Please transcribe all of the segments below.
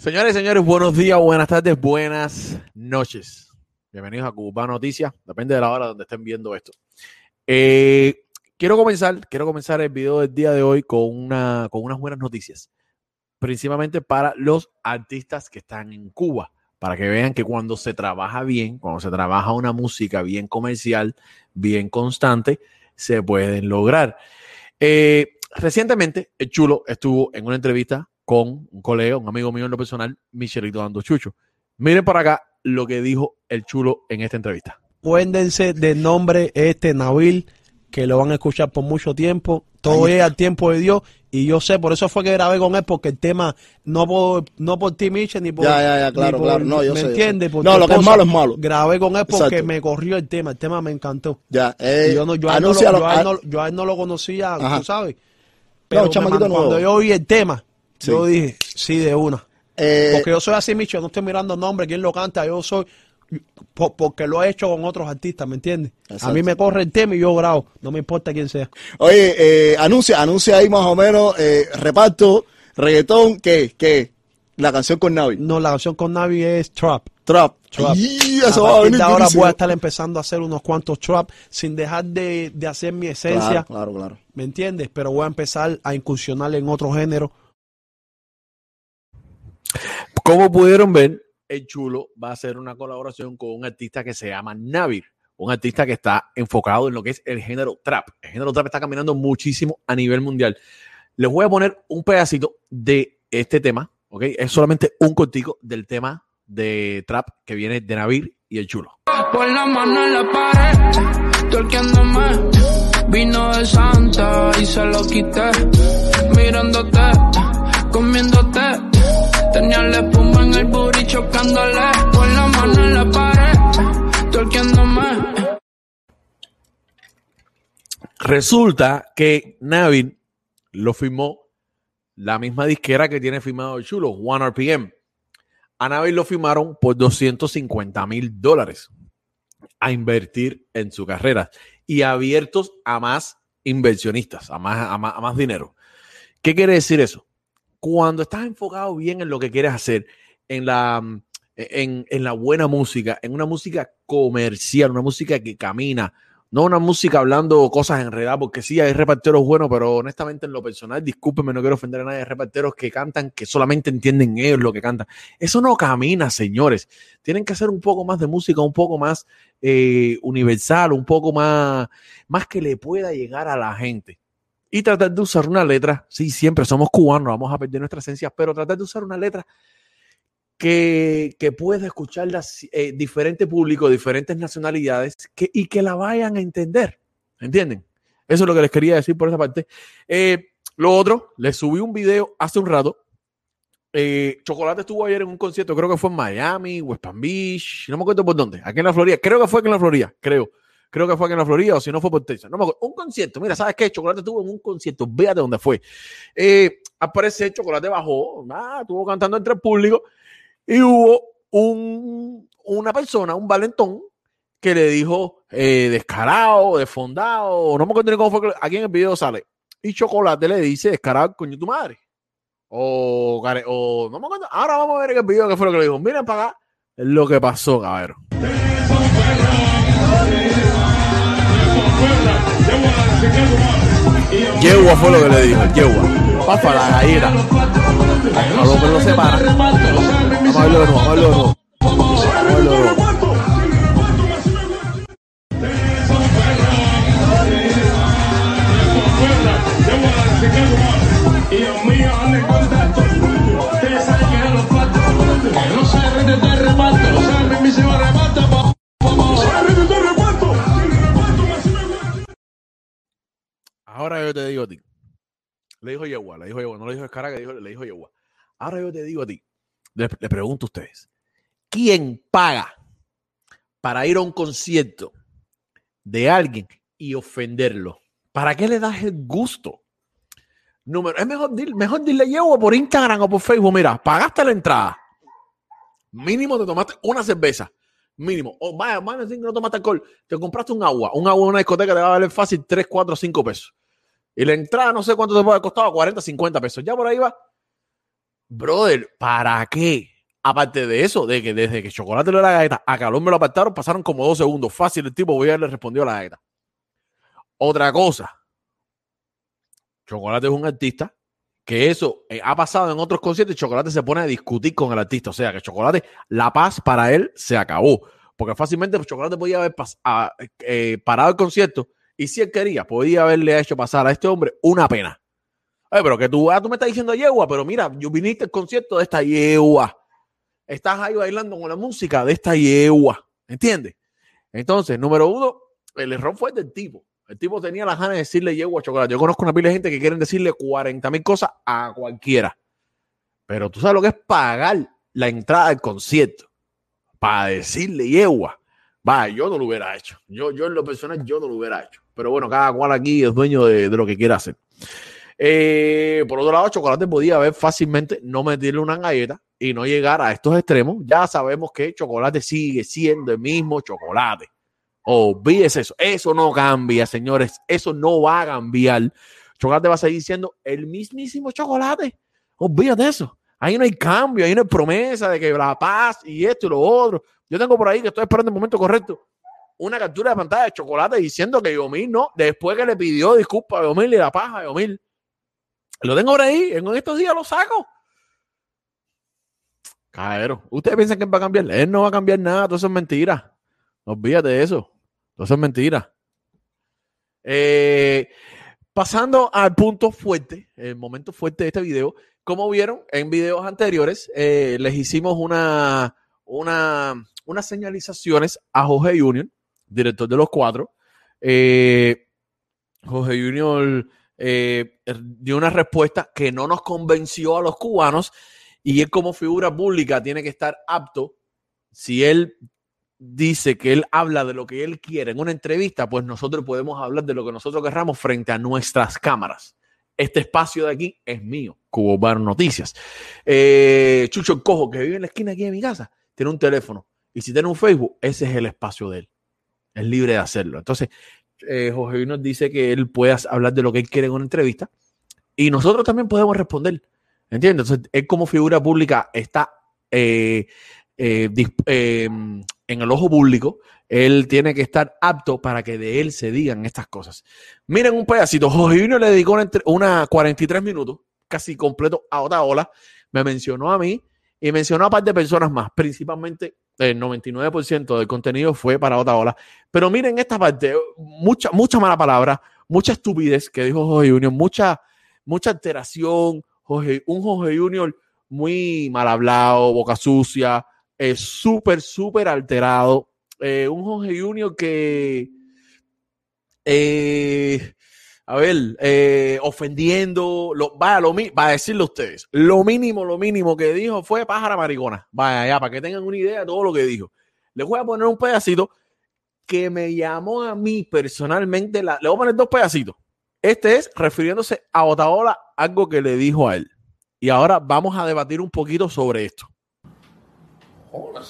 Señores y señores, buenos días, buenas tardes, buenas noches. Bienvenidos a Cuba Noticias. Depende de la hora donde estén viendo esto. Eh, quiero comenzar, quiero comenzar el video del día de hoy con, una, con unas buenas noticias. Principalmente para los artistas que están en Cuba. Para que vean que cuando se trabaja bien, cuando se trabaja una música bien comercial, bien constante, se pueden lograr. Eh, recientemente, el Chulo estuvo en una entrevista con un colega, un amigo mío en lo personal, Michelito Dando Chucho. Miren por acá lo que dijo el chulo en esta entrevista. Acuérdense del nombre este Nabil, que lo van a escuchar por mucho tiempo. Todo es al tiempo de Dios. Y yo sé, por eso fue que grabé con él, porque el tema, no por, no por ti, Michel, ni por. Ya, ya, ya, claro, ni por- claro. No, yo ¿Me sé, yo entiendes? sé. No, lo que es malo es malo. Grabé con él porque Exacto. me corrió el tema. El tema me encantó. Ya, eh, yo, no, yo, a él no, lo- yo a él no- yo a él no lo conocía, Ajá. tú sabes. No, Pero me mandó- cuando nuevo. yo oí el tema, Sí. yo dije, sí, de una. eh, Porque yo soy así, Micho, no estoy mirando nombre, quién lo canta, yo soy po- porque lo he hecho con otros artistas, ¿me entiendes? A mí me corre el tema y yo grabo, no me importa quién sea. oye, eh, anuncia, anuncia ahí más o menos eh, reparto, reggaetón, ¿qué? ¿Qué? La canción con Navi. No, la canción con Navi es Trap. Trap. Trap. Y a eso va a partir venir de ahora voy a estar empezando a hacer unos cuantos trap sin dejar de, de hacer mi esencia, Claro, claro, claro. ¿me entiendes? Pero voy a empezar a incursionar en otro género. Como pudieron ver, el chulo va a hacer una colaboración con un artista que se llama Navir, un artista que está enfocado en lo que es el género trap. El género trap está caminando muchísimo a nivel mundial. Les voy a poner un pedacito de este tema, ¿ok? Es solamente un cortico del tema de trap que viene de Navir y el chulo. Pon la mano en la pared. Vino de Santa y se lo quité. Mirándote, Pon la mano en la pared, torqueándome. Resulta que Navir lo firmó la misma disquera que tiene firmado el chulo, One RPM. A Navir lo firmaron por 250 mil dólares a invertir en su carrera y abiertos a más inversionistas, a más, a más, a más dinero. ¿Qué quiere decir eso? Cuando estás enfocado bien en lo que quieres hacer, en la, en, la buena música, en una música comercial, una música que camina, no una música hablando cosas enredadas, porque sí, hay reparteros buenos, pero honestamente en lo personal, discúlpenme, no quiero ofender a nadie, hay reparteros que cantan que solamente entienden ellos lo que cantan. Eso no camina, señores. Tienen que hacer un poco más de música, un poco más eh, universal, un poco más, más que le pueda llegar a la gente. Y tratar de usar una letra, sí, siempre somos cubanos, vamos a perder nuestra esencia, pero tratar de usar una letra que, que pueda escuchar las, eh, diferentes públicos, diferentes nacionalidades que, y que la vayan a entender. ¿Entienden? Eso es lo que les quería decir por esa parte. Eh, lo otro, les subí un video hace un rato. Eh, Chocolate estuvo ayer en un concierto, creo que fue en Miami, West Palm Beach, no me acuerdo por dónde, aquí en la Florida, creo que fue aquí en la Florida, creo. Creo que fue aquí en la Florida o si no fue por Texas. No me acuerdo. Un concierto. Mira, ¿sabes qué? Chocolate estuvo en un concierto. Véate dónde fue. Eh, al parecer, Chocolate bajó. Ah, estuvo cantando entre el público y hubo un, una persona, un valentón, que le dijo eh, descarado, desfondado, no me acuerdo ni cómo fue aquí en el video sale. Y Chocolate le dice descarado, coño, tu madre. O, o no me acuerdo. Ahora vamos a ver en el video qué fue lo que le dijo. Miren para acá lo que pasó, cabrón. Yegua fue lo que le dijo, yegua. Pafa la gallina. A lo que lo separa. Vamos a verlo de nuevo, vamos a verlo de nuevo. Vamos a verlo de nuevo. Ahora yo te digo a ti. Le dijo Yegua, le dijo Yegua, no le dijo Escara, que dijo, le dijo Yegua. Ahora yo te digo a ti, le, le pregunto a ustedes, ¿quién paga para ir a un concierto de alguien y ofenderlo? ¿Para qué le das el gusto? Número, es mejor, dir- mejor dile por Instagram o por Facebook, mira, pagaste la entrada. Mínimo te tomaste una cerveza. Mínimo. O vaya, vaya a decir que no tomaste alcohol. Te compraste un agua. Un agua en una discoteca te va a valer fácil 3, 4, 5 pesos. Y la entrada no sé cuánto te puede haber costado, 40, 50 pesos. Ya por ahí va. brother, ¿para qué? Aparte de eso, de que desde que Chocolate le dio la galleta a Calón me lo apartaron, pasaron como dos segundos. Fácil, el tipo voy a le respondió a la galleta. Otra cosa, Chocolate es un artista que eso eh, ha pasado en otros conciertos y Chocolate se pone a discutir con el artista. O sea, que Chocolate, la paz para él se acabó. Porque fácilmente Chocolate podía haber pas- a- eh, parado el concierto y si él quería, podía haberle hecho pasar a este hombre una pena. Pero que tú, ah, tú me estás diciendo yegua, pero mira, yo viniste al concierto de esta yegua. Estás ahí bailando con la música de esta yegua. ¿Entiendes? Entonces, número uno, el error fue del tipo. El tipo tenía las ganas de decirle yegua a chocolate. Yo conozco una pila de gente que quieren decirle 40 mil cosas a cualquiera. Pero tú sabes lo que es pagar la entrada al concierto para decirle yegua. Va, yo no lo hubiera hecho. Yo, yo en lo personal, yo no lo hubiera hecho. Pero bueno, cada cual aquí es dueño de, de lo que quiera hacer. Eh, por otro lado, Chocolate podía haber fácilmente no meterle una galleta y no llegar a estos extremos. Ya sabemos que Chocolate sigue siendo el mismo Chocolate. Olvídese eso. Eso no cambia, señores. Eso no va a cambiar. Chocolate va a seguir siendo el mismísimo Chocolate. Olvídate eso. Ahí no hay cambio, ahí no hay promesa de que la paz y esto y lo otro. Yo tengo por ahí que estoy esperando el momento correcto una captura de pantalla de chocolate diciendo que Yomil no, después que le pidió disculpas a Yomil y la paja a Yomil. Lo tengo por ahí, en estos días lo saco. Caero, ¿ustedes piensan que él va a cambiar? Él no va a cambiar nada, todo eso es mentira. Olvídate de eso. Todo eso es mentira. Eh, pasando al punto fuerte, el momento fuerte de este video, como vieron en videos anteriores, eh, les hicimos una, una, unas señalizaciones a Jorge Junior, director de los cuatro. Eh, Jorge Junior eh, dio una respuesta que no nos convenció a los cubanos y él como figura pública tiene que estar apto, si él dice que él habla de lo que él quiere en una entrevista, pues nosotros podemos hablar de lo que nosotros querramos frente a nuestras cámaras. Este espacio de aquí es mío, Cubo Bar Noticias. Eh, Chucho Cojo, que vive en la esquina aquí de mi casa, tiene un teléfono. Y si tiene un Facebook, ese es el espacio de él. Es libre de hacerlo. Entonces, eh, Jorge Luis nos dice que él puede hablar de lo que él quiere en una entrevista y nosotros también podemos responder. ¿Entiendes? Entonces, él como figura pública está eh, eh, eh, en el ojo público. Él tiene que estar apto para que de él se digan estas cosas. Miren un pedacito. Jorge Junior le dedicó una, una 43 minutos, casi completo, a otra ola. Me mencionó a mí y mencionó a un par de personas más. Principalmente el 99% del contenido fue para otra ola. Pero miren esta parte, mucha, mucha mala palabra, mucha estupidez que dijo Jorge Junior, mucha, alteración, Jorge- un Jorge Junior muy mal hablado, boca sucia, eh, súper, súper alterado. Eh, un Jorge Junior que, eh, a ver, eh, ofendiendo, lo, vaya, lo, para decirle a ustedes, lo mínimo, lo mínimo que dijo fue pájara maricona. Vaya, ya, para que tengan una idea de todo lo que dijo. Les voy a poner un pedacito que me llamó a mí personalmente. Le voy a poner dos pedacitos. Este es refiriéndose a Otaola, algo que le dijo a él. Y ahora vamos a debatir un poquito sobre esto. Hola.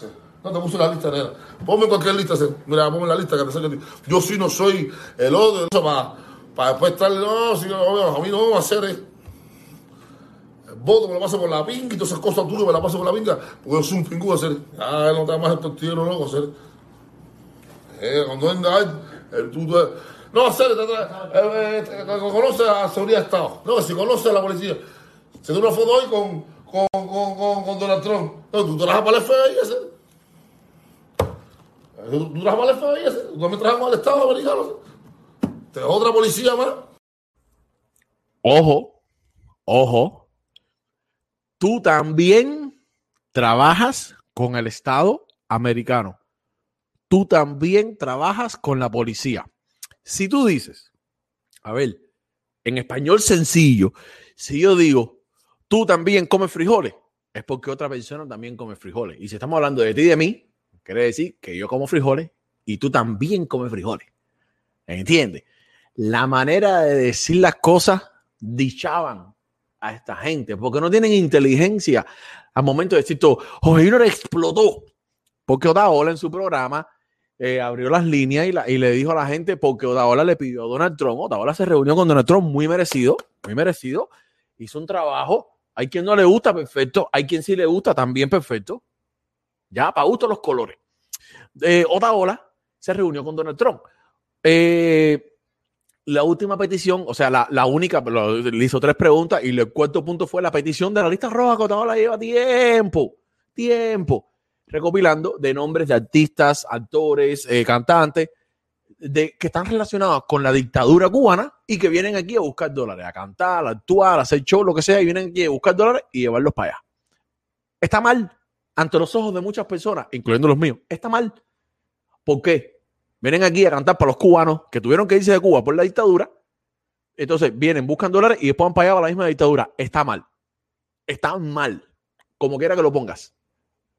No te puse la lista, nena. Ponme cualquier lista. Mira, ponme la lista que te saque. Yo sí no soy el odio para, para después estar. No, si, no, a mí no me va a hacer. eh. El voto me lo paso por la pinga y todas esas cosas tuyas me las paso por la pinga. Porque yo soy un pingú hacer. Ah, él no te más el tortillero loco hacer. Eh, cuando venga el tú, No, hacer, te eh, eh, eh, conoce a la seguridad de Estado. No, si conoce a la policía. Se dio una foto hoy con, con, con, con, Donald Trump. No, tú trabajas para el FBI ese. ¿Tú, tú trabajas para el FBI ese. Tú también para el Estado americano. Te otra policía más. Ojo, ojo. Tú también trabajas con el Estado americano. Tú también trabajas con la policía. Si tú dices, a ver, en español sencillo, si yo digo, tú también comes frijoles, es porque otra persona también come frijoles. Y si estamos hablando de ti y de mí, quiere decir que yo como frijoles y tú también comes frijoles. ¿Entiendes? La manera de decir las cosas dichaban a esta gente, porque no tienen inteligencia al momento de decir todo. Jorge Junior explotó, porque Otaola en su programa eh, abrió las líneas y, la- y le dijo a la gente, porque Otaola le pidió a Donald Trump, Otaola se reunió con Donald Trump muy merecido, muy merecido, hizo un trabajo Hay quien no le gusta, perfecto. Hay quien sí le gusta, también perfecto. Ya, para gusto los colores. Eh, Otaola se reunió con Donald Trump. Eh, la última petición, o sea, la, la única, le hizo tres preguntas y el cuarto punto fue la petición de la lista roja que Otaola lleva tiempo, tiempo, recopilando de nombres de artistas, actores, eh, cantantes, de, que están relacionados con la dictadura cubana y que vienen aquí a buscar dólares, a cantar, a actuar, a hacer show, lo que sea, y vienen aquí a buscar dólares y llevarlos para allá. Está mal ante los ojos de muchas personas, incluyendo los míos. Está mal. ¿Por qué? Vienen aquí a cantar para los cubanos que tuvieron que irse de Cuba por la dictadura. Entonces vienen, buscan dólares y después van para allá para la misma dictadura. Está mal. Está mal. Como quiera que lo pongas.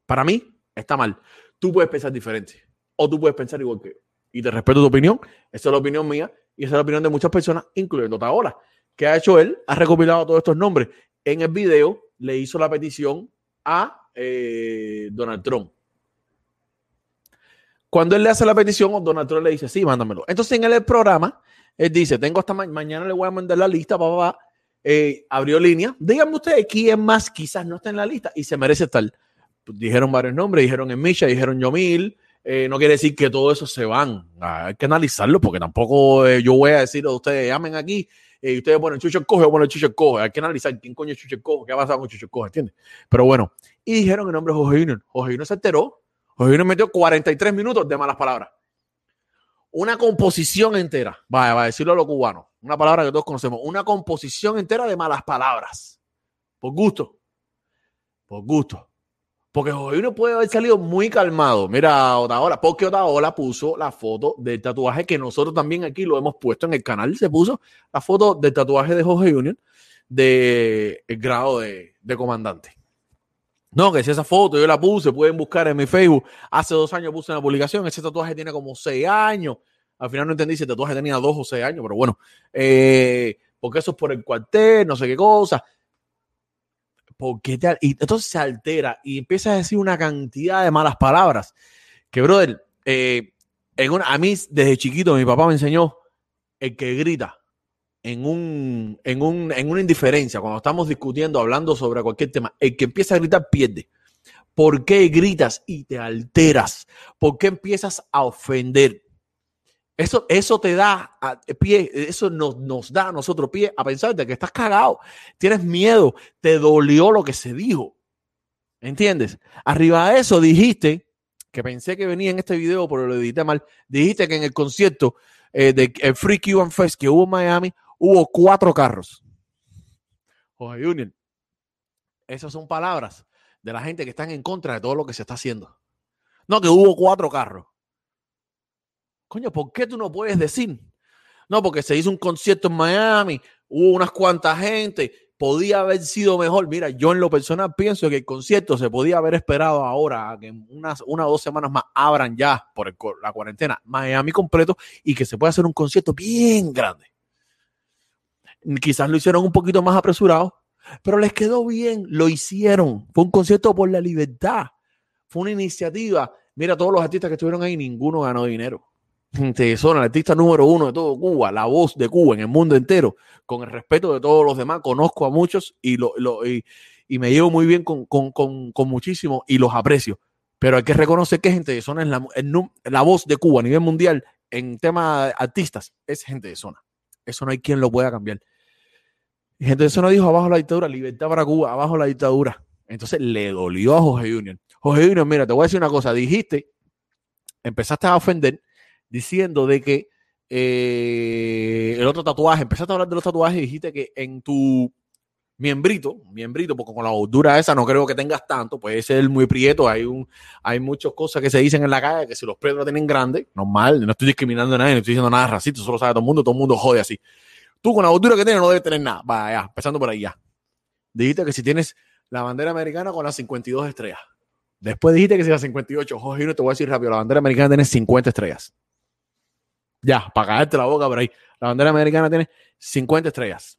Para mí, está mal. Tú puedes pensar diferente. O tú puedes pensar igual que yo. Y te respeto tu opinión. Esa es la opinión mía. Y esa es la opinión de muchas personas, incluyendo Taola. ¿Qué ha hecho él? Ha recopilado todos estos nombres. En el video le hizo la petición a eh, Donald Trump. Cuando él le hace la petición, Trump le dice, sí, mándamelo. Entonces en el programa, él dice, tengo hasta ma- mañana, le voy a mandar la lista, papá, abrió línea. Díganme ustedes quién más quizás no está en la lista y se merece estar. Dijeron varios nombres, dijeron Emisha, dijeron Yomil. Eh, no quiere decir que todo eso se van. Ah, hay que analizarlo porque tampoco eh, yo voy a decir a ustedes, llamen aquí eh, y ustedes ponen Chucho Coge o ponen Chucho Coge. Hay que analizar quién coño es Chucho Coge, qué ha pasado con Chucho Coge, ¿entiendes? Pero bueno, y dijeron el nombre de Jorge Junior. Jorge Junior se enteró. Jorge Junior metió 43 minutos de malas palabras. Una composición entera, vaya, va a decirlo a los cubanos, una palabra que todos conocemos, una composición entera de malas palabras. Por gusto. Por gusto. Porque Jorge Junior puede haber salido muy calmado. Mira, Otaola, porque Otaola puso la foto del tatuaje que nosotros también aquí lo hemos puesto en el canal. Se puso la foto del tatuaje de Jorge Junior de el grado de comandante. No, que si esa foto yo la puse, pueden buscar en mi Facebook. Hace dos años puse una publicación. Ese tatuaje tiene como seis años. Al final no entendí si el tatuaje tenía dos o seis años, pero bueno, eh, porque eso es por el cuartel, no sé qué cosa. Porque te, y entonces se altera y empieza a decir una cantidad de malas palabras. Que, brother, eh, en una, a mí desde chiquito mi papá me enseñó el que grita en, un, en, un, en una indiferencia, cuando estamos discutiendo, hablando sobre cualquier tema, el que empieza a gritar pierde. ¿Por qué gritas y te alteras? ¿Por qué empiezas a ofender? Eso, eso te da pie, eso nos, nos da a nosotros pie a pensar de que estás cagado, tienes miedo, te dolió lo que se dijo. ¿Entiendes? Arriba de eso dijiste, que pensé que venía en este video, pero lo edité mal, dijiste que en el concierto eh, de Free Cuban Fest que hubo en Miami, hubo cuatro carros. Jorge Junior, esas son palabras de la gente que están en contra de todo lo que se está haciendo. No, que hubo cuatro carros. Coño, ¿por qué tú no puedes decir? No, porque se hizo un concierto en Miami, hubo unas cuantas gente, podía haber sido mejor. Mira, yo en lo personal pienso que el concierto se podía haber esperado ahora, a que unas una o dos semanas más abran ya por la cuarentena Miami completo y que se pueda hacer un concierto bien grande. Quizás lo hicieron un poquito más apresurado, pero les quedó bien, lo hicieron. Fue un concierto por la libertad, fue una iniciativa. Mira, todos los artistas que estuvieron ahí, ninguno ganó dinero. Son el artista número uno de todo Cuba, la voz de Cuba en el mundo entero, con el respeto de todos los demás. Conozco a muchos y, lo, y, y me llevo muy bien con, con, con, con muchísimos y los aprecio. Pero hay que reconocer que gente de zona es la, el la voz de Cuba a nivel mundial en tema de artistas, es gente de zona. Eso no hay quien lo pueda cambiar. Gente de zona dijo abajo la dictadura, libertad para Cuba, abajo la dictadura. Entonces le dolió a Jorge Junior. Jorge Junior, mira, te voy a decir una cosa. Dijiste, empezaste a ofender diciendo de que eh, el otro tatuaje, empezaste a hablar de los tatuajes y dijiste que en tu miembrito, miembrito, porque con la gordura esa no creo que tengas tanto, puede ser muy prieto, hay un, hay muchas cosas que se dicen en la calle que si los prietos lo tienen grande, normal, no estoy discriminando a nadie, no estoy diciendo nada racista, eso lo sabe todo el mundo, todo el mundo jode así. Tú con la gordura que tienes no debes tener nada, vaya, empezando por ahí ya. Dijiste que si tienes la bandera americana con las 52 estrellas. Después dijiste que si las 58, Jorge, no te voy a decir rápido, la bandera americana tiene 50 estrellas. Ya, para caerte la boca por ahí. La bandera americana tiene 50 estrellas.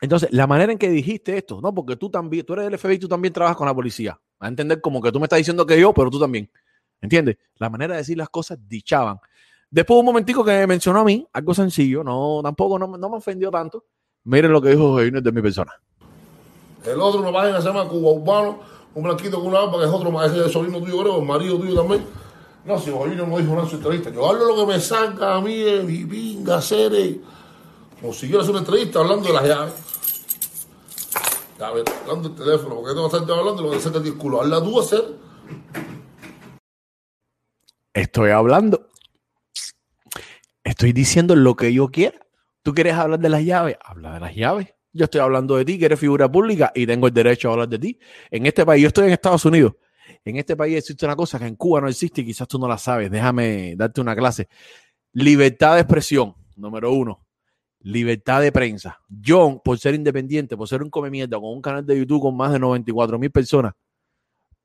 Entonces, la manera en que dijiste esto, ¿no? Porque tú también, tú eres del FBI, tú también trabajas con la policía. A entender como que tú me estás diciendo que yo, pero tú también. ¿Entiendes? La manera de decir las cosas dichaban. Después un momentico que me mencionó a mí, algo sencillo, no, tampoco no, no me ofendió tanto. Miren lo que dijo Junior de mi persona. El otro, una página se llama Cuba Urbano, un blanquito con una que es otro, es el sobrino tuyo, creo, el marido tuyo también. No, si Jorginho no dijo nada en su entrevista. Yo hablo lo que me saca a mí de mi pinga, seres. Como si yo hacer una entrevista hablando de las llaves. Ya, ver, hablando del teléfono, porque tengo estar hablando de lo que saca el culo. Habla tú a hacer. Estoy hablando. Estoy diciendo lo que yo quiera. ¿Tú quieres hablar de las llaves? Habla de las llaves. Yo estoy hablando de ti, que eres figura pública y tengo el derecho a hablar de ti. En este país, yo estoy en Estados Unidos. En este país existe una cosa que en Cuba no existe y quizás tú no la sabes. Déjame darte una clase. Libertad de expresión, número uno. Libertad de prensa. Yo, por ser independiente, por ser un come con un canal de YouTube con más de 94 mil personas,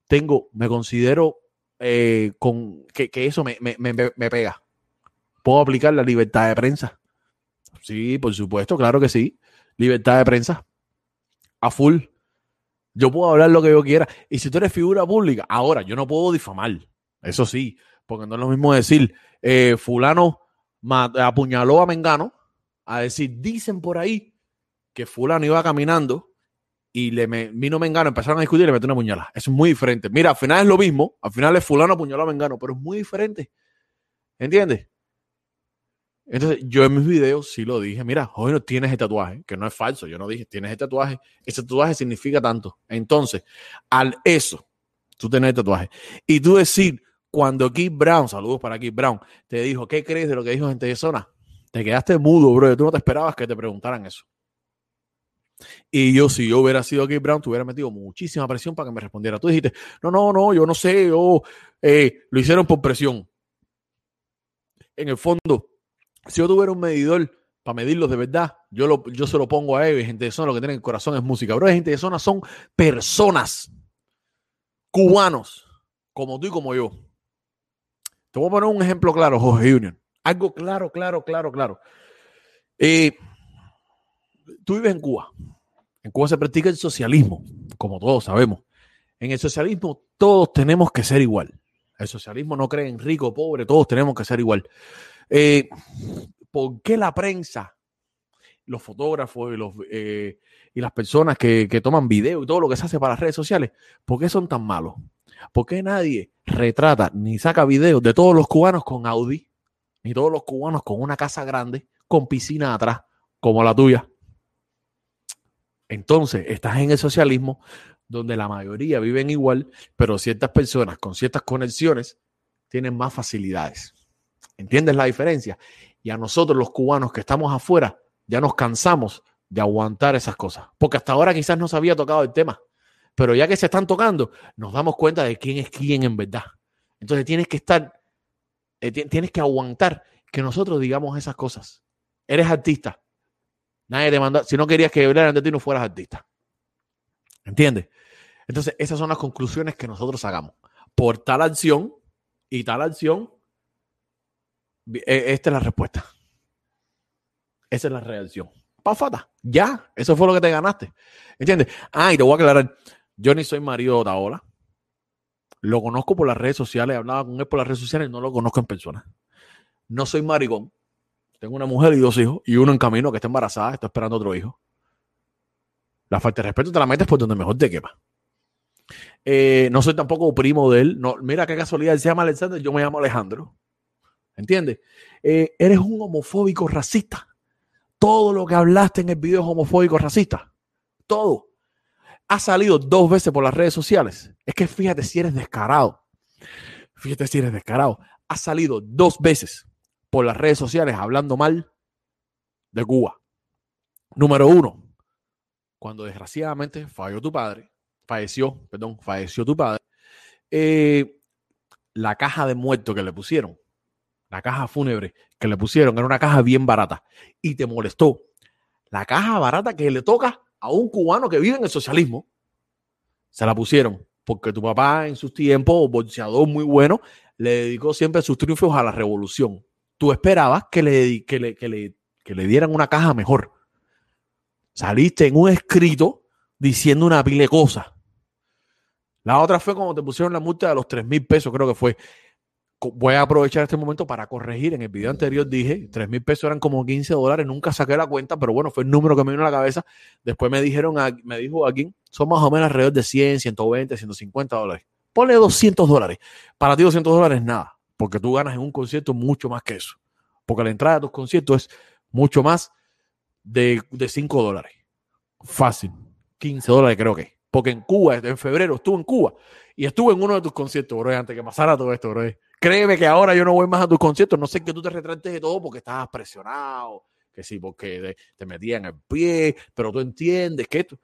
tengo, me considero eh, con que, eso me pega. ¿Puedo aplicar la libertad de prensa? Sí, por supuesto, claro que sí. Libertad de prensa. A full. Yo puedo hablar lo que yo quiera. Y si tú eres figura pública, ahora yo no puedo difamar. Eso sí, porque no es lo mismo decir, eh, fulano apuñaló a Mengano, a decir, dicen por ahí que fulano iba caminando y le me- vino Mengano, empezaron a discutir y le metió una puñalada. Eso es muy diferente. Mira, al final es lo mismo, al final es fulano apuñaló a Mengano, pero es muy diferente. ¿Entiendes? Entonces, yo en mis videos sí lo dije, mira, joven, tienes el tatuaje, que no es falso, yo no dije, tienes el tatuaje, ese tatuaje significa tanto. Entonces, al eso, tú tener el tatuaje, y tú decir, cuando Keith Brown, saludos para Keith Brown, te dijo, ¿qué crees de lo que dijo gente de zona? Te quedaste mudo, bro, tú no te esperabas que te preguntaran eso. Y yo, si yo hubiera sido Keith Brown, te hubiera metido muchísima presión para que me respondiera. Tú dijiste, no, no, no, yo no sé, eh, lo hicieron por presión. En el fondo, si yo tuviera un medidor para medirlos de verdad, yo, yo se lo pongo a ellos. Gente de zona lo que tiene en el corazón es música. Bro, gente de zona son personas cubanos, como tú y como yo. Te voy a poner un ejemplo claro, Jorge Junior. Algo claro, claro, claro, claro. Eh, tú vives en Cuba. En Cuba se practica el socialismo, como todos sabemos. En el socialismo todos tenemos que ser igual. El socialismo no cree en rico pobre, todos tenemos que ser igual. Eh, ¿Por qué la prensa, los fotógrafos y, eh, las personas que, que toman video y todo lo que se hace para las redes sociales, por qué son tan malos? ¿Por qué nadie retrata ni saca videos de todos los cubanos con Audi, ni todos los cubanos con una casa grande, con piscina atrás, como la tuya? Entonces, estás en el socialismo donde la mayoría viven igual, pero ciertas personas con ciertas conexiones tienen más facilidades. ¿Entiendes la diferencia? Y a nosotros los cubanos que estamos afuera ya nos cansamos de aguantar esas cosas, porque hasta ahora quizás no se había tocado el tema, pero ya que se están tocando, nos damos cuenta de quién es quién en verdad. Entonces tienes que estar, eh, ti- tienes que aguantar que nosotros digamos esas cosas. Eres artista. Nadie te manda, si no querías que hablaran de ti, no fueras artista. ¿Entiendes? Entonces, esas son las conclusiones que nosotros hagamos. Por tal acción y tal acción, esta es la respuesta. Esa es la reacción. Pafata, ya, eso fue lo que te ganaste. ¿Entiendes? Ah, y te voy a aclarar, yo ni soy marido de Otaola. Lo conozco por las redes sociales, hablaba con él por las redes sociales, no lo conozco en persona. No soy maricón. Tengo una mujer y dos hijos, y uno en camino que está embarazada, está esperando otro hijo. La falta de respeto te la metes por donde mejor te quepa. Eh, no soy tampoco primo de él. No, mira qué casualidad, él se llama Alexander, yo me llamo Alejandro. ¿Entiendes? Eh, eres un homofóbico racista. Todo lo que hablaste en el video es homofóbico racista. Todo. Ha salido dos veces por las redes sociales. Es que fíjate si eres descarado. Fíjate si eres descarado. Ha salido dos veces por las redes sociales hablando mal de Cuba. Número uno, cuando desgraciadamente falló tu padre, falleció, perdón, falleció tu padre, eh, la caja de muerto que le pusieron, la caja fúnebre que le pusieron, era una caja bien barata y te molestó. La caja barata que le toca a un cubano que vive en el socialismo, se la pusieron porque tu papá en sus tiempos, boxeador muy bueno, le dedicó siempre sus triunfos a la revolución. Tú esperabas que le, que le, que le, que le dieran una caja mejor. Saliste en un escrito diciendo una pile de cosas. La otra fue cuando te pusieron la multa de los 3 mil pesos, creo que fue. Voy a aprovechar este momento para corregir. En el video anterior dije 3 mil pesos eran como 15 dólares. Nunca saqué la cuenta, pero bueno, fue el número que me vino a la cabeza. Después me dijeron, a- me dijo aquí, son más o menos alrededor de 100, 120, 150 dólares. Ponle 200 dólares. Para ti 200 dólares nada, porque tú ganas en un concierto mucho más que eso. Porque la entrada de tus conciertos es mucho más de, de 5 dólares. Fácil. 15 dólares creo que. Porque en Cuba, en febrero estuve en Cuba y estuve en uno de tus conciertos, bro, antes que pasara todo esto, bro. Créeme que ahora yo no voy más a tus conciertos. No sé que tú te retrates de todo porque estabas presionado, que sí, porque te, metían el pie, pero tú entiendes que esto.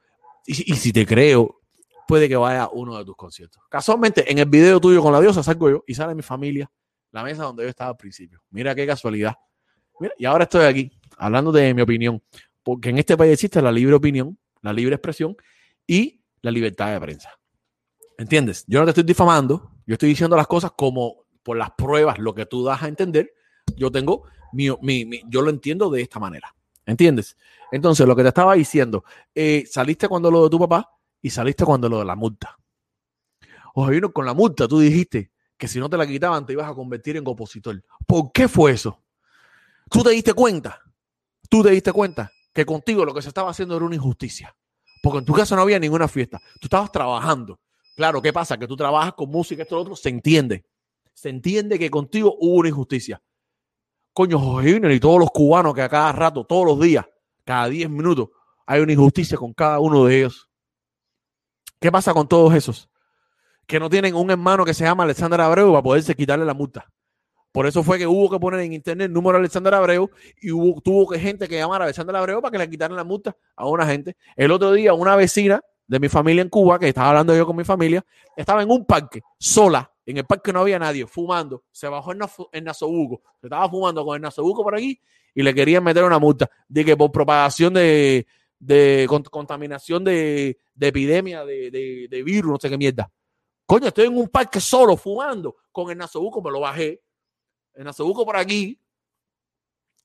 Y, y si te creo, puede que vaya a uno de tus conciertos. Casualmente, en el video tuyo con la diosa salgo yo y sale mi familia, la mesa donde yo estaba al principio. Mira qué casualidad. Mira, y ahora estoy aquí hablando de mi opinión, porque en este país existe la libre opinión, la libre expresión y la libertad de prensa. ¿Entiendes? Yo no te estoy difamando, yo estoy diciendo las cosas como por las pruebas, lo que tú das a entender, yo tengo, mi, mi- yo lo entiendo de esta manera. ¿Entiendes? Entonces, lo que te estaba diciendo, eh, saliste cuando lo de tu papá y saliste cuando lo de la multa. Oye, vino con la multa, tú dijiste que si no te la quitaban te ibas a convertir en opositor. ¿Por qué fue eso? ¿Tú te diste cuenta? ¿Tú te diste cuenta que contigo lo que se estaba haciendo era una injusticia? Porque en tu casa no había ninguna fiesta. Tú estabas trabajando. Claro, ¿qué pasa? Que tú trabajas con música, esto, lo otro, se entiende. Se entiende que contigo hubo una injusticia. Coño, Jorge Junior y todos los cubanos que a cada rato, todos los días, cada 10 minutos, hay una injusticia con cada uno de ellos. ¿Qué pasa con todos esos? Que no tienen un hermano que se llama Alexander Abreu para poderse quitarle la multa. Por eso fue que hubo que poner en internet el número de Alexander Abreu y hubo, tuvo que gente que llamar a Alexander Abreu para que le quitaran la multa a una gente. El otro día, una vecina de mi familia en Cuba, que estaba hablando yo con mi familia, estaba en un parque, sola, en el parque no había nadie, fumando, se bajó en Nasobuco, se estaba fumando con el Nasobuco por aquí y le querían meter una multa de que por propagación de, de con- contaminación de, de epidemia, de, de- de virus, no sé qué mierda. Coño, estoy en un parque solo, fumando, con el Nasobuco, me lo bajé, el Nasobuco por aquí,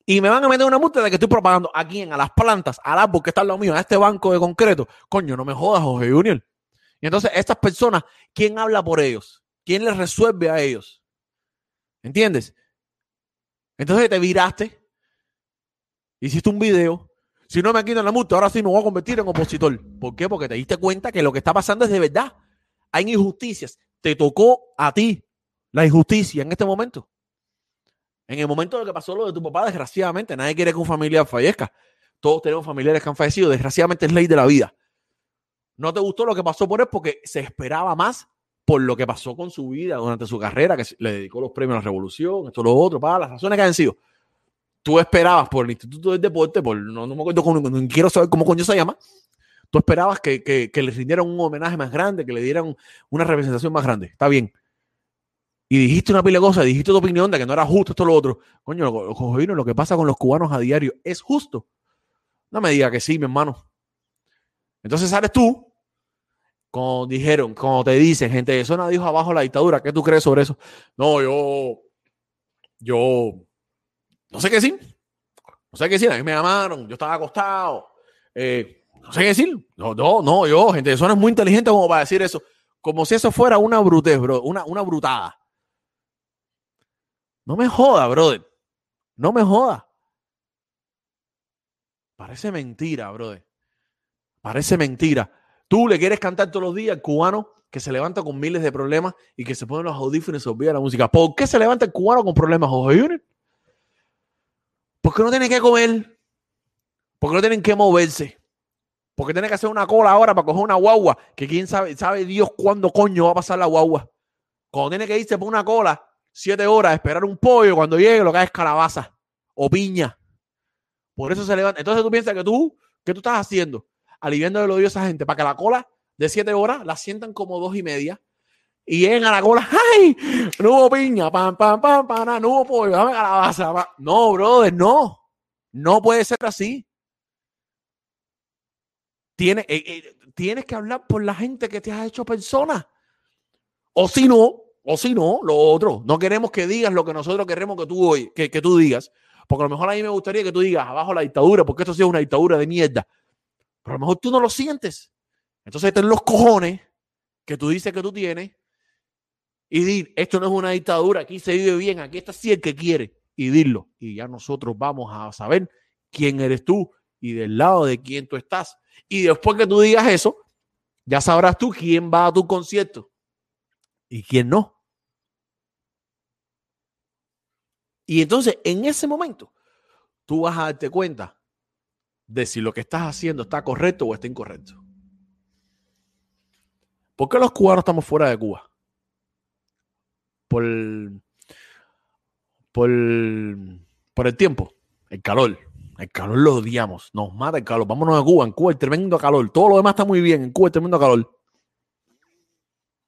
y me van a meter una multa de que estoy propagando a quién, a las plantas, al árbol que está al lado mío, a este banco de concreto. Coño, no me jodas, Jorge Junior. Y entonces, estas personas, ¿quién habla por ellos? ¿Quién les resuelve a ellos? ¿Entiendes? Entonces te viraste, hiciste un video. Si no me quitan la multa, ahora sí me voy a convertir en opositor. ¿Por qué? Porque te diste cuenta que lo que está pasando es de verdad. Hay injusticias. Te tocó a ti la injusticia en este momento. En el momento de que pasó lo de tu papá, desgraciadamente, nadie quiere que un familiar fallezca. Todos tenemos familiares que han fallecido. Desgraciadamente es ley de la vida. No te gustó lo que pasó por él porque se esperaba más por lo que pasó con su vida durante su carrera, que le dedicó los premios a la revolución, esto, lo otro, para las razones que hayan sido. Tú esperabas por el Instituto del Deporte, por no, no me acuerdo cómo, no quiero saber cómo coño se llama. Tú esperabas que, que, que le rindieran un homenaje más grande, que le dieran una representación más grande. Está bien y dijiste una pila de dijiste tu opinión de que no era justo esto lo otro. Coño, lo, lo, lo que pasa con los cubanos a diario es justo. No me diga que sí, mi hermano. Entonces sales tú, como dijeron, como te dicen, gente de zona dijo abajo la dictadura, ¿qué tú crees sobre eso? No, yo, yo, no sé qué decir. No sé qué decir, a mí me llamaron, yo estaba acostado. Eh, no sé qué decir. No, no, no, yo, gente de zona es muy inteligente como para decir eso. Como si eso fuera una brutez, bro, una, una brutada. No me joda, brother. No me joda. Parece mentira, brother. Parece mentira. Tú le quieres cantar todos los días al cubano que se levanta con miles de problemas y que se pone los audífonos y se olvida la música. ¿Por qué se levanta el cubano con problemas, Jorge Junior? Porque no tiene que comer. Porque no tienen que moverse. Porque tiene que hacer una cola ahora para coger una guagua. Que quién sabe, sabe Dios cuándo coño va a pasar la guagua. Cuando tiene que irse por una cola, siete horas, esperar un pollo, cuando llegue lo que es calabaza o piña. Por eso se levanta. Entonces tú piensas que tú, ¿qué tú estás haciendo? Aliviando el odio a esa gente para que la cola de siete horas la sientan como dos y media y lleguen a la cola. ¡Ay! No hubo piña, pam, pam, pam, pam, no hubo pollo, dame calabaza. Pam. No, brother, no. No puede ser así. Tienes, eh, eh, tienes que hablar por la gente que te ha hecho persona. O si no, o si no, lo otro. No queremos que digas lo que nosotros queremos que tú, hoy, que, que tú digas. Porque a lo mejor a mí me gustaría que tú digas abajo la dictadura, porque esto sí es una dictadura de mierda. Pero a lo mejor tú no lo sientes. Entonces ten los cojones que tú dices que tú tienes y dir, esto no es una dictadura, aquí se vive bien, aquí está así el que quiere, y dilo. Y ya nosotros vamos a saber quién eres tú y del lado de quién tú estás. Y después que tú digas eso, ya sabrás tú quién va a tu concierto y quién no. Y entonces, en ese momento, tú vas a darte cuenta de si lo que estás haciendo está correcto o está incorrecto. ¿Por qué los cubanos estamos fuera de Cuba? Por, por, por el tiempo, el calor. El calor lo odiamos, nos mata el calor. Vámonos a Cuba, en Cuba el tremendo calor. Todo lo demás está muy bien, en Cuba el tremendo calor.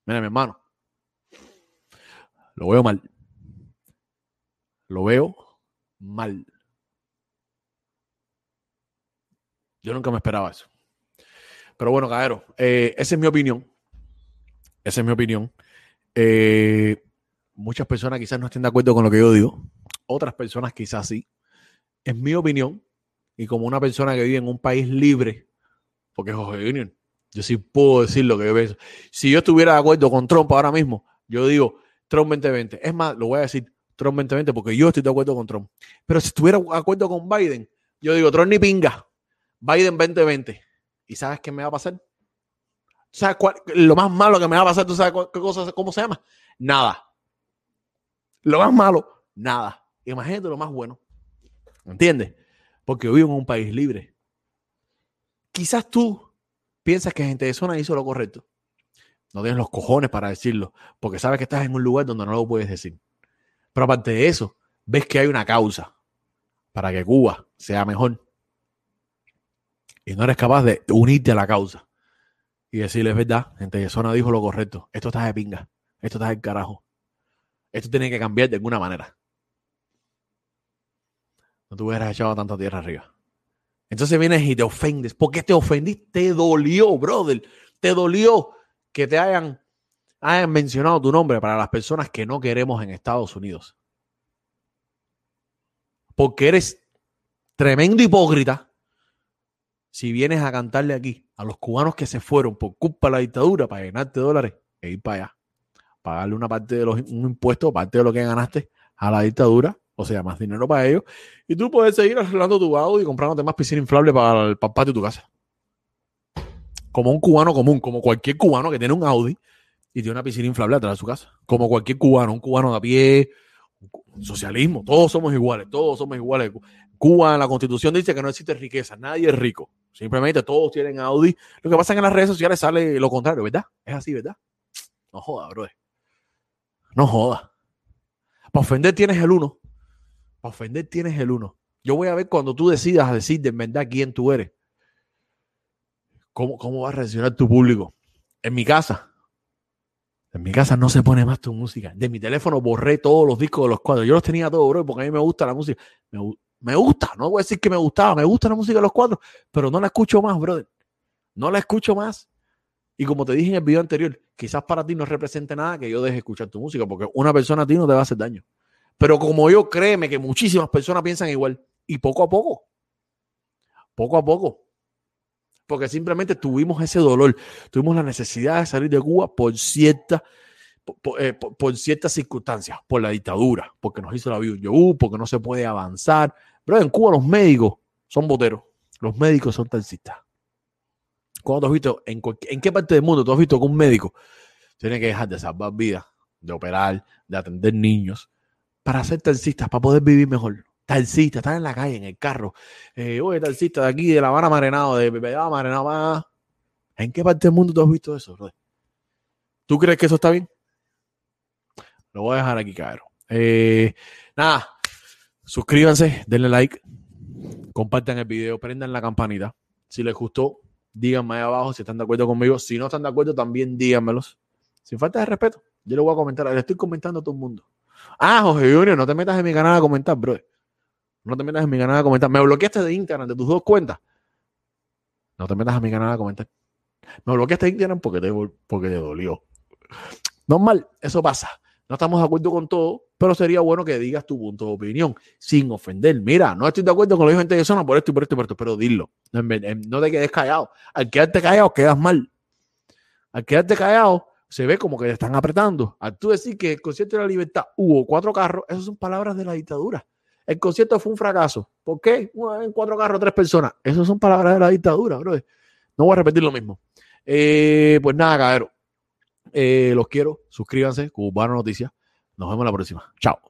Mira, mi hermano. Lo veo mal. Lo veo mal. Yo nunca me esperaba eso. Pero bueno, caballero, eh, esa es mi opinión. Esa es mi opinión. Eh, muchas personas quizás no estén de acuerdo con lo que yo digo. Otras personas quizás sí. Es mi opinión. Y como una persona que vive en un país libre, porque José Junior, yo sí puedo decir lo que yo pienso. Si yo estuviera de acuerdo con Trump ahora mismo, yo digo Trump 2020. Es más, lo voy a decir Trump 2020 porque yo estoy de acuerdo con Trump. Pero si estuviera de acuerdo con Biden, yo digo Trump ni pinga. Biden 2020. ¿Y sabes qué me va a pasar? ¿Sabes cuál, lo más malo que me va a pasar? ¿Tú sabes qué cosa, cómo se llama? Nada. Lo más malo, nada. Imagínate lo más bueno. ¿Entiendes? Porque vivo en un país libre. Quizás tú piensas que gente de zona hizo lo correcto. No tienes los cojones para decirlo, porque sabes que estás en un lugar donde no lo puedes decir. Pero aparte de eso, ves que hay una causa para que Cuba sea mejor. Y no eres capaz de unirte a la causa y decirle, es verdad, gente de zona dijo lo correcto. Esto está de pinga. Esto está del carajo. Esto tiene que cambiar de alguna manera. No te hubieras echado tanta tierra arriba. Entonces vienes y te ofendes. ¿Por qué te ofendiste? Te dolió, brother. Te dolió que te hayan, hayan mencionado tu nombre para las personas que no queremos en Estados Unidos. Porque eres tremendo hipócrita si vienes a cantarle aquí a los cubanos que se fueron por culpa de la dictadura para ganarte dólares e ir para allá. Pagarle una parte de los un impuesto, parte de lo que ganaste a la dictadura, o sea, más dinero para ellos. Y tú puedes seguir arreglando tu auto y comprándote más piscina inflable para el, para patio de tu casa como un cubano común, como cualquier cubano que tiene un Audi y tiene una piscina inflable atrás de su casa. Como cualquier cubano, un cubano de a pie, socialismo, todos somos iguales, todos somos iguales. Cuba la constitución dice que no existe riqueza, nadie es rico. Simplemente todos tienen Audi. Lo que pasa es que en las redes sociales sale lo contrario, ¿verdad? Es así, ¿verdad? No joda, bro. No joda. Para ofender tienes el uno. Para ofender tienes el uno. Yo voy a ver cuando tú decidas decir de verdad quién tú eres. ¿Cómo, va a reaccionar tu público? En mi casa, en mi casa no se pone más tu música. De mi teléfono borré todos los discos de los cuadros. Yo los tenía todos, bro, porque a mí me gusta la música. Me, gusta, no voy a decir que me gustaba, me gusta la música de los cuadros, pero no la escucho más, brother. No la escucho más. Y como te dije en el video anterior, quizás para ti no represente nada que yo deje escuchar tu música, porque una persona a ti no te va a hacer daño. Pero como yo, créeme que muchísimas personas piensan igual. Y poco a poco, poco a poco, porque simplemente tuvimos ese dolor, tuvimos la necesidad de salir de Cuba por, eh, por, ciertas circunstancias, por la dictadura, porque nos hizo la vida porque no se puede avanzar. Pero en Cuba los médicos son boteros, los médicos son taxistas. ¿Cuándo has visto, en, en qué parte del mundo tú has visto que un médico tiene que dejar de salvar vidas, de operar, de atender niños, para ser taxistas, para poder vivir mejor? talcista, están en la calle, en el carro. Eh, oye, talcista de aquí, de La Habana Marenado, de Pepeada Marenado, ¿En qué parte del mundo tú has visto eso, ¿Tú crees que eso está bien? Lo voy a dejar aquí, cabrón. Eh, nada, suscríbanse, denle like, compartan el video, prendan la campanita. Si les gustó, díganme ahí abajo si están de acuerdo conmigo. Si no están de acuerdo, también díganmelos. Sin falta de respeto, yo le voy a comentar. Le estoy comentando a todo el mundo. Ah, José Junior, no te metas en mi canal a comentar, bro. No te metas en mi canal a comentar. Me bloqueaste de Instagram, de tus dos cuentas. No te metas en mi canal a comentar. Me bloqueaste de Instagram porque te, porque te dolió. Normal, eso pasa. No estamos de acuerdo con todo, pero sería bueno que digas tu punto de opinión sin ofender. Mira, no estoy de acuerdo con lo que gente de zona por esto y por esto y por esto, pero dilo. No te quedes callado. Al quedarte callado, quedas mal. Al quedarte callado, se ve como que te están apretando. Al tú decir que el concierto de la libertad hubo cuatro carros, esas son palabras de la dictadura. El concierto fue un fracaso. ¿Por qué? En cuatro carros, tres personas. Esas son palabras de la dictadura, bro. No voy a repetir lo mismo. Eh, pues nada, cabrero. Eh, los quiero. Suscríbanse. Cubano Noticias. Nos vemos la próxima. Chao.